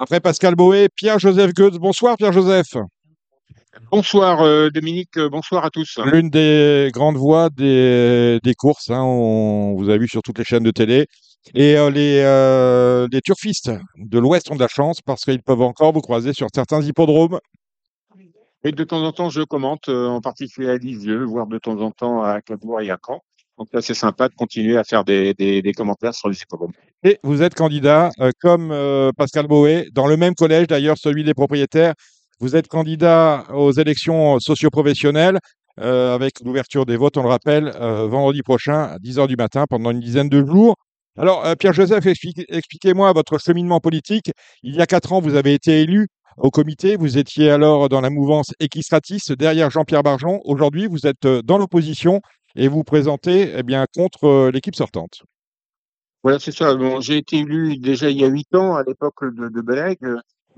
Après Pascal Boé, Pierre-Joseph Goetz. Bonsoir Pierre-Joseph. Bonsoir euh, Dominique, euh, bonsoir à tous. L'une des grandes voix des, des courses, hein, on vous a vu sur toutes les chaînes de télé. Et euh, les, les turfistes de l'Ouest ont de la chance parce qu'ils peuvent encore vous croiser sur certains hippodromes. Et de temps en temps, je commente, en particulier à Lisieux, voire de temps en temps à Cabourg et à Caen. Donc là, c'est sympa de continuer à faire des, des, des commentaires sur les hippodromes. Et vous êtes candidat, comme Pascal Boé, dans le même collège d'ailleurs, celui des propriétaires vous êtes candidat aux élections socioprofessionnelles euh, avec l'ouverture des votes, on le rappelle, euh, vendredi prochain à 10h du matin pendant une dizaine de jours. Alors, euh, Pierre-Joseph, expliquez-moi votre cheminement politique. Il y a quatre ans, vous avez été élu au comité. Vous étiez alors dans la mouvance Equistratis derrière Jean-Pierre Barjon. Aujourd'hui, vous êtes dans l'opposition et vous présentez eh bien, contre l'équipe sortante. Voilà, c'est ça. Bon, j'ai été élu déjà il y a huit ans à l'époque de, de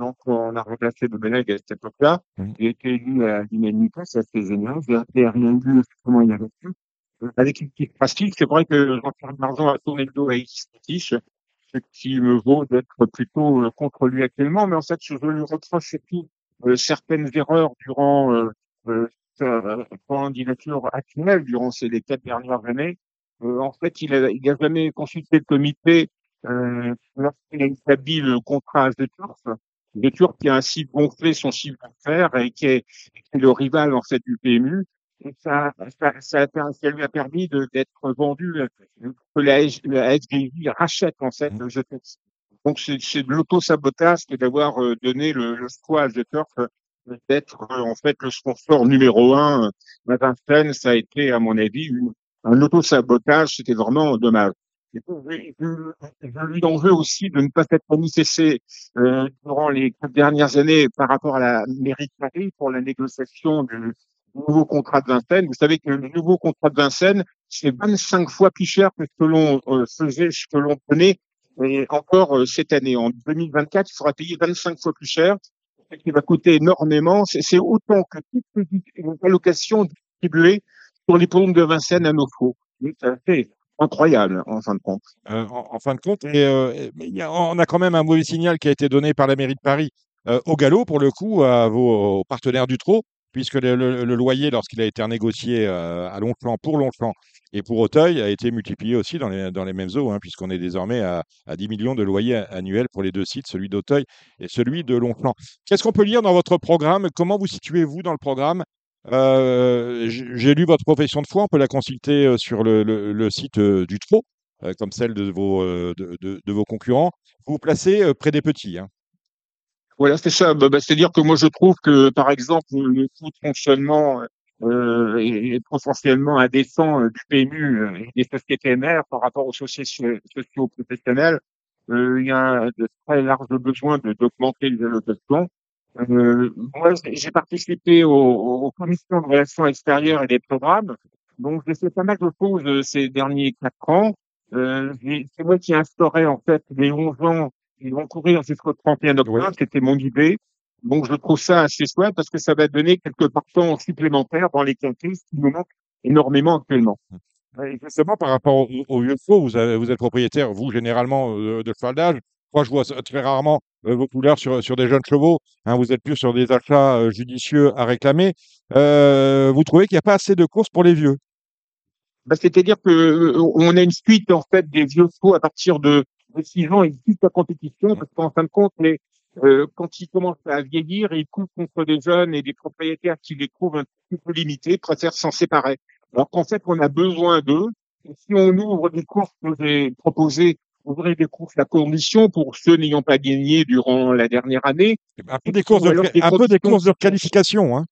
donc, on a remplacé Domenech à cette époque-là. Mmh. J'ai été élu à l'unanimité, c'est assez génial. J'ai rien vu comment il y avait pu. Avec une petite pratique, c'est vrai que Jean-Pierre Marzon a tourné le dos à X-Tiche, ce qui me vaut d'être plutôt euh, contre lui actuellement. Mais en fait, je lui reproche surtout euh, certaines erreurs durant euh, euh, sa candidature actuelle, durant ces les quatre dernières années. Euh, en fait, il a, il a jamais consulté le comité euh, lorsqu'il a établi le contrat de turf le Turc qui a ainsi gonflé son chiffre d'affaires et qui est, le rival en fait du PMU. Ça, ça, lui a permis d'être vendu, que la, la rachète en fait Donc c'est de l'auto-sabotage que d'avoir euh, donné le, le choix à The Turf d'être euh, en fait le sponsor numéro un. Vincennes, ça a été à mon avis une, un auto-sabotage, c'était vraiment dommage. Je lui en veux aussi de ne pas s'être manifesté euh, durant les dernières années par rapport à la mairie de Paris pour la négociation du nouveau contrat de Vincennes. Vous savez que le nouveau contrat de Vincennes, c'est 25 fois plus cher que ce que l'on euh, faisait, ce que l'on prenait et encore euh, cette année. En 2024, il faudra payer 25 fois plus cher, qui va coûter énormément. C'est autant que toute allocation distribuée sur les pommes de Vincennes à nos. Ça fait incroyable en fin de compte. Euh, en, fin de compte, et, euh, on a quand même un mauvais signal qui a été donné par la mairie de Paris euh, au galop, pour le coup, à vos partenaires du trot, puisque le, loyer, lorsqu'il a été renégocié à Longchamp pour Longchamp et pour Auteuil, a été multiplié aussi dans les, mêmes eaux, hein, puisqu'on est désormais à, à, 10 millions de loyers annuels pour les deux sites, celui d'Auteuil et celui de Longchamp. Qu'est-ce qu'on peut lire dans votre programme? Comment vous situez-vous dans le programme? Euh, j'ai lu votre profession de foi, on peut la consulter euh, sur le, site euh, du TRO, comme celle de, vos concurrents. Vous vous placez près des petits. Hein. Voilà, c'est ça. Bah, bah, C'est-à-dire que moi, je trouve que, par exemple, le coût de fonctionnement euh, est potentiellement indécent du PMU et des sociétés mères par rapport aux sociétés socio-professionnelles. Euh, il y a de très larges besoins d'augmenter les allocations. Euh, moi, j'ai participé aux, aux, commissions de relations extérieures et des programmes. Donc, j'ai fait pas mal de choses euh, ces derniers quatre ans. Euh, c'est moi qui instaurais en fait les 11 ans qui vont courir jusqu'au 31 octobre. C'était mon idée. Donc, je trouve ça assez chouette parce que ça va donner quelques partants supplémentaires dans les quintés, qui nous manquent énormément actuellement. Et justement, par rapport au, au vieux faux, vous, avez, vous êtes propriétaire, vous, généralement, de, de cheval d'âge. Moi, je vois très rarement euh, vos couleurs sur, sur des jeunes chevaux. Hein, vous êtes plus sur des achats euh, judicieux à réclamer. Euh, vous trouvez qu'il n'y a pas assez de courses pour les vieux? Bah, C'est-à-dire que euh, on a une suite en fait des vieux chevaux à partir de, de 6 ans et toute la compétition, parce qu'en fin de compte, les, euh, quand ils commencent à vieillir, ils courent contre des jeunes et des propriétaires qui les trouvent un petit peu limités, préfèrent s'en séparer. Alors qu'en fait, on a besoin d'eux. Si on ouvre des courses que j'ai proposées ouvrir des courses à condition pour ceux n'ayant pas gagné durant la dernière année. Un peu des courses de, un peu des courses de qualification, hein.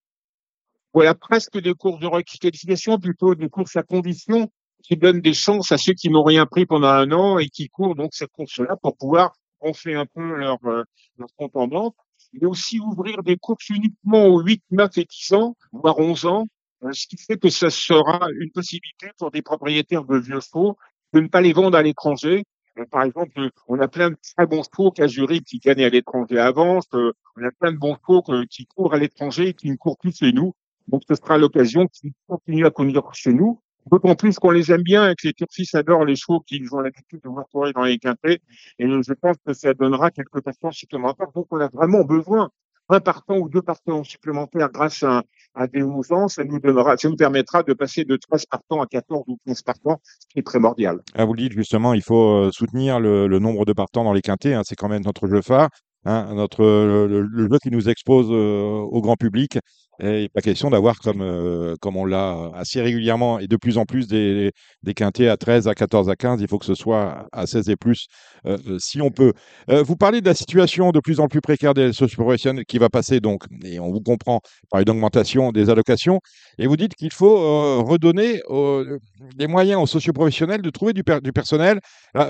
Voilà, presque des courses de qualification, plutôt des courses à condition qui donnent des chances à ceux qui n'ont rien pris pendant un an et qui courent donc cette course-là pour pouvoir gonfler un peu leur, euh, leur compte en banque. Mais aussi ouvrir des courses uniquement aux 8, 9 et 10 ans, voire 11 ans, euh, ce qui fait que ça sera une possibilité pour des propriétaires de vieux chevaux de ne pas les vendre à l'étranger euh, par exemple, on a plein de très bons chevaux Zurich qui gagnent à l'étranger. Euh, on a plein de bons chevaux qui courent à l'étranger et qui ne courent plus chez nous. Donc, ce sera l'occasion qu'ils continuent à courir chez nous. D'autant plus qu'on les aime bien et que les Turfis adorent les chevaux qu'ils ont l'habitude de voir courir dans les quintés. Et je pense que ça donnera quelques partants supplémentaires. Donc, on a vraiment besoin un partant ou deux partants supplémentaires grâce à, à des mouvements, ça nous ça nous permettra de passer de 13 partants à 14 ou 15 partants, ce qui est primordial. Ah, vous le dites justement, il faut euh, soutenir le, nombre de partants dans les quintés, hein, c'est quand même notre jeu phare. Hein, notre, le, le, jeu qui nous expose euh, au grand public. Et pas question d'avoir, comme, euh, comme on l'a assez régulièrement et de plus en plus, des, des quintés à 13, à 14, à 15. Il faut que ce soit à 16 et plus, euh, si on peut. vous parlez de la situation de plus en plus précaire des socioprofessionnels qui va passer, donc, et on vous comprend, par une augmentation des allocations. Et vous dites qu'il faut redonner les moyens aux socioprofessionnels de trouver du, du personnel.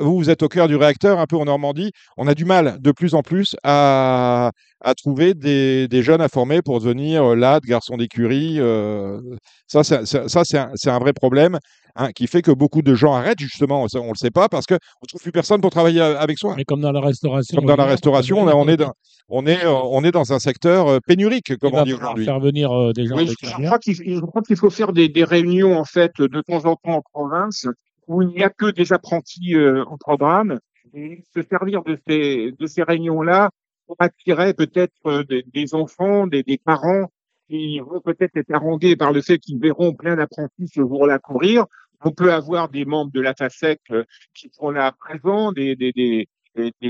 vous, vous êtes au cœur du réacteur, un peu en Normandie. On a du mal de plus en plus à, à trouver des, des, jeunes à former pour devenir euh, LAD, garçon d'écurie. Euh, ça, c'est, ça c'est, un, vrai problème hein, qui fait que beaucoup de gens arrêtent, justement, on ne le sait pas, parce qu'on ne trouve plus personne pour travailler avec soi. Mais comme dans la restauration. Comme dans la restauration, on, on, est dans, on, est, on est dans un secteur euh, pénurique, comme on dit aujourd'hui. faire venir euh, des gens oui, je, crois qu'il, je crois qu'il faut faire des, des, réunions, en fait, de temps en temps en province, où il n'y a que des apprentis euh, en programme, et se servir de ces, de ces réunions-là pour attirer peut-être euh, des, des, enfants, des, des, parents qui vont peut-être être harangués par le fait qu'ils verront plein d'apprentis ce jour-là courir. On peut avoir des membres de la FASEC euh, qui sont là présents, des, des,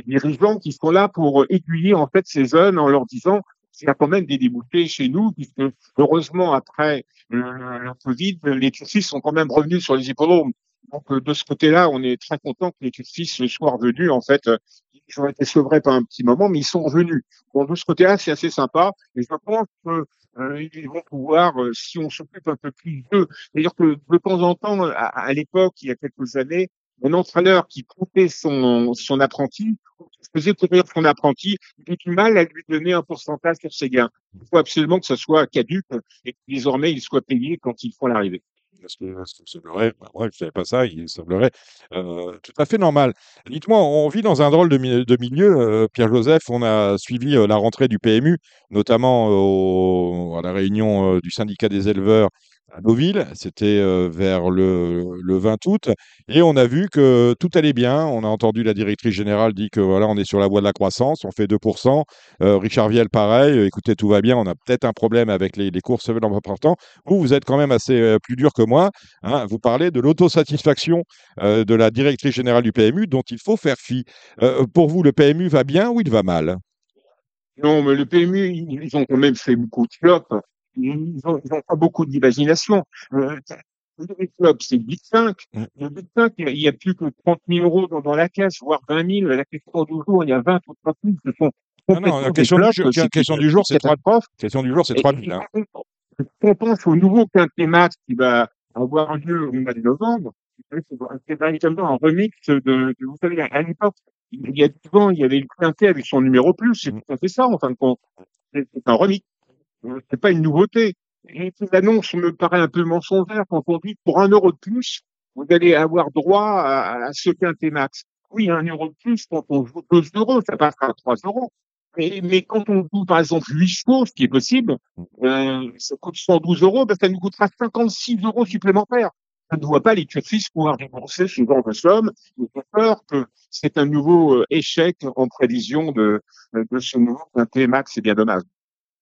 dirigeants qui sont là pour aiguiller en fait ces jeunes en leur disant qu'il y a quand même des débouchés chez nous, puisque heureusement après le, Covid, les Turcis sont quand même revenus sur les hippodromes. Donc euh, de ce côté-là, on est très content que les Turcis soient revenus en fait ils ont été sevrés par un petit moment, mais ils sont revenus. Bon, de ce côté-là, c'est assez sympa. Et je pense que euh, vont pouvoir, euh, si on s'occupe un peu plus d'eux, c'est-à-dire que de temps en temps, à, l'époque, il y a quelques années, un entraîneur qui coupait son, son apprenti, faisait courir son apprenti, il du mal à lui donner un pourcentage sur ses gains. Il faut absolument que ce soit caduque et que désormais il soit payé quand ils font l'arrivée parce que ça semblerait, bah, ouais, je savais pas ça, il semblerait euh, tout à fait normal. Dites-moi, on vit dans un drôle de, milieu, euh, Pierre-Joseph, on a suivi euh, la rentrée du PMU, notamment à la réunion du syndicat des éleveurs à Deauville, c'était vers le, le, 20 août, et on a vu que tout allait bien. On a entendu la directrice générale dire que voilà, on est sur la voie de la croissance, on fait 2%. Richard Viel, pareil, écoutez, tout va bien, on a peut-être un problème avec les, les courses important. Vous, vous êtes quand même assez plus dur que moi. Hein. Vous parlez de l'autosatisfaction de la directrice générale du PMU dont il faut faire fi. pour vous, le PMU va bien ou il va mal? Non, mais le PMU, ils ont quand même fait beaucoup de flops ils n'ont pas beaucoup d'imagination. Euh, le club, c'est Big 5. Mm. Le Big 5, il y a plus que 30 000 euros dans, dans la caisse, voire 20 000. La question du jour, il y a 20 ou 30 000. Ce sont non, non, la question, du, jour, c'est 3 question du jour, c'est 3 000. Hein. On pense au nouveau quintet match qui va avoir lieu au mois de novembre. C'est véritablement un remix de, de, vous savez, à l'époque, il y a 10 ans, il y avait le quintet avec son numéro plus. C'est mm. tout à fait ça, en fin de compte. C'est un remix. C'est pas une nouveauté. Et l'annonce me paraît un peu mensongère quand on dit pour un euro de plus, vous allez avoir droit à, à ce quintet max. Oui, un euro de plus, quand on joue 2 euros, ça passe à 3 euros. Mais, quand on joue, par exemple, 8 chevaux, ce qui est possible, euh, ça coûte 112 euros, ben, ça nous coûtera 56 euros supplémentaires. Je ne vois pas les turfistes pouvoir dépenser ce genre de somme. J'ai peur que c'est un nouveau euh, échec en prévision de, de ce nouveau quintet max. C'est bien dommage.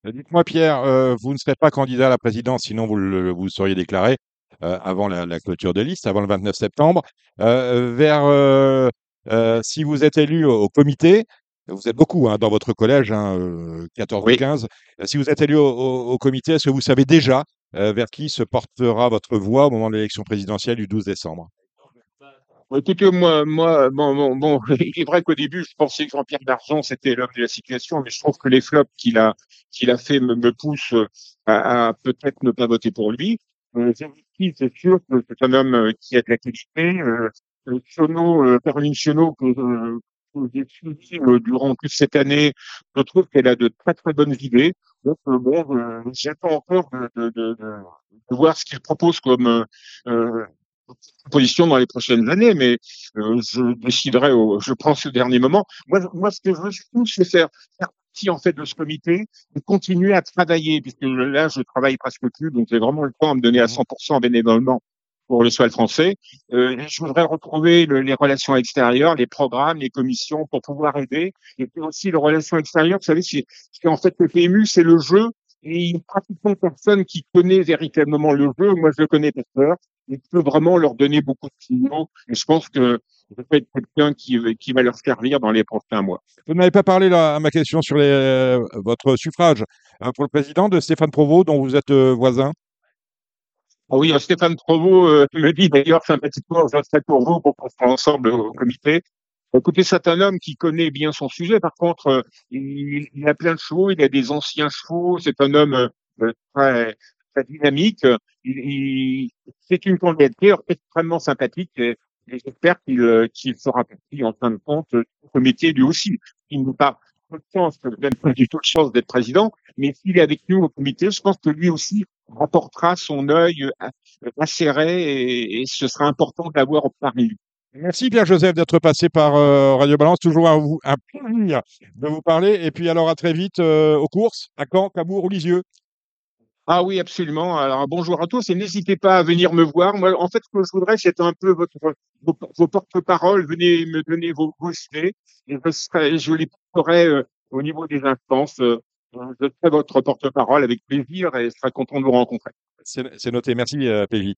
Euh, dites-moi, Pierre, euh, vous ne serez pas candidat à la présidence, sinon vous le, vous seriez déclaré euh, avant la, la, clôture de liste, avant le 29 septembre. vers, si vous êtes élu au, comité, vous êtes beaucoup hein, dans votre collège, hein, 14 ou 15. Si vous êtes élu au, au comité, est-ce que vous savez déjà vers qui se portera votre voix au moment de l'élection présidentielle du 12 décembre? Écoutez, moi, moi, bon, bon, bon, il est vrai qu'au début, je pensais que Jean-Pierre Dargent, c'était l'homme de la situation, mais je trouve que les flops qu'il a, qu'il a fait me, me poussent à, à peut-être ne pas voter pour lui. Euh, c'est sûr que c'est un homme euh, qui a de la qualité. Euh, Siono, euh, Caroline Siono, que, euh, que j'ai suivi durant toute cette année, je trouve qu'elle a de très très bonnes idées. Donc bon, j'attends encore de, de, de, de, voir ce qu'il propose comme position dans les prochaines années, mais euh, je déciderai, au, je prends ce dernier moment. Moi, moi ce que je veux surtout, c'est faire, faire partie en fait de ce comité et continuer à travailler, puisque là, je travaille presque plus, donc j'ai vraiment le temps à me donner à 100% bénévolement. pour le cheval français. Euh, je voudrais retrouver le, les relations extérieures, les programmes, les commissions pour pouvoir aider. Et puis aussi les relations extérieures, vous savez, c'est en fait le PMU, c'est le jeu. Et il n'y a pratiquement personne qui connaît véritablement le jeu. Moi, je le connais par cœur. Il peut vraiment leur donner beaucoup de signaux. Et je pense que je peux être quelqu'un qui, qui va leur servir dans les prochains mois. Vous n'avez pas parlé là, à ma question sur les, euh, votre suffrage euh, pour le président de Stéphane Provost, dont vous êtes euh, voisin. Ah oui, Stéphane Provost euh, me dit d'ailleurs sympathiquement, je serai pour vous pour qu'on soit ensemble au comité. Écoutez, c'est un homme qui connaît bien son sujet. Par contre, euh, il, a plein de chevaux, il a des anciens chevaux. C'est un homme euh, très, très dynamique. Il, il c'est une candidature extrêmement sympathique et, j'espère qu'il qu sera parti en fin de compte au comité lui aussi. Il nous pas de chance, même pas du tout de chance d'être président, mais s'il est avec nous au comité, je pense que lui aussi rapportera son œil euh, acéré et, et ce sera important d'avoir parmi lui. Merci Pierre-Joseph d'être passé par euh, Radio Balance. Toujours un, un, plaisir de vous parler. Et puis alors à très vite euh, aux courses, à Caen, Cabourg ou Lisieux. Ah oui, absolument. Alors bonjour à tous et n'hésitez pas à venir me voir. Moi, en fait, ce que je voudrais, c'est un peu votre, vos, vos porte-paroles. Venez me donner vos, vos idées et je, serai, je les porterai euh, au niveau des instances. Euh, je serai votre porte-parole avec plaisir et je serai content de vous rencontrer. C'est noté. Merci, euh, Pévi.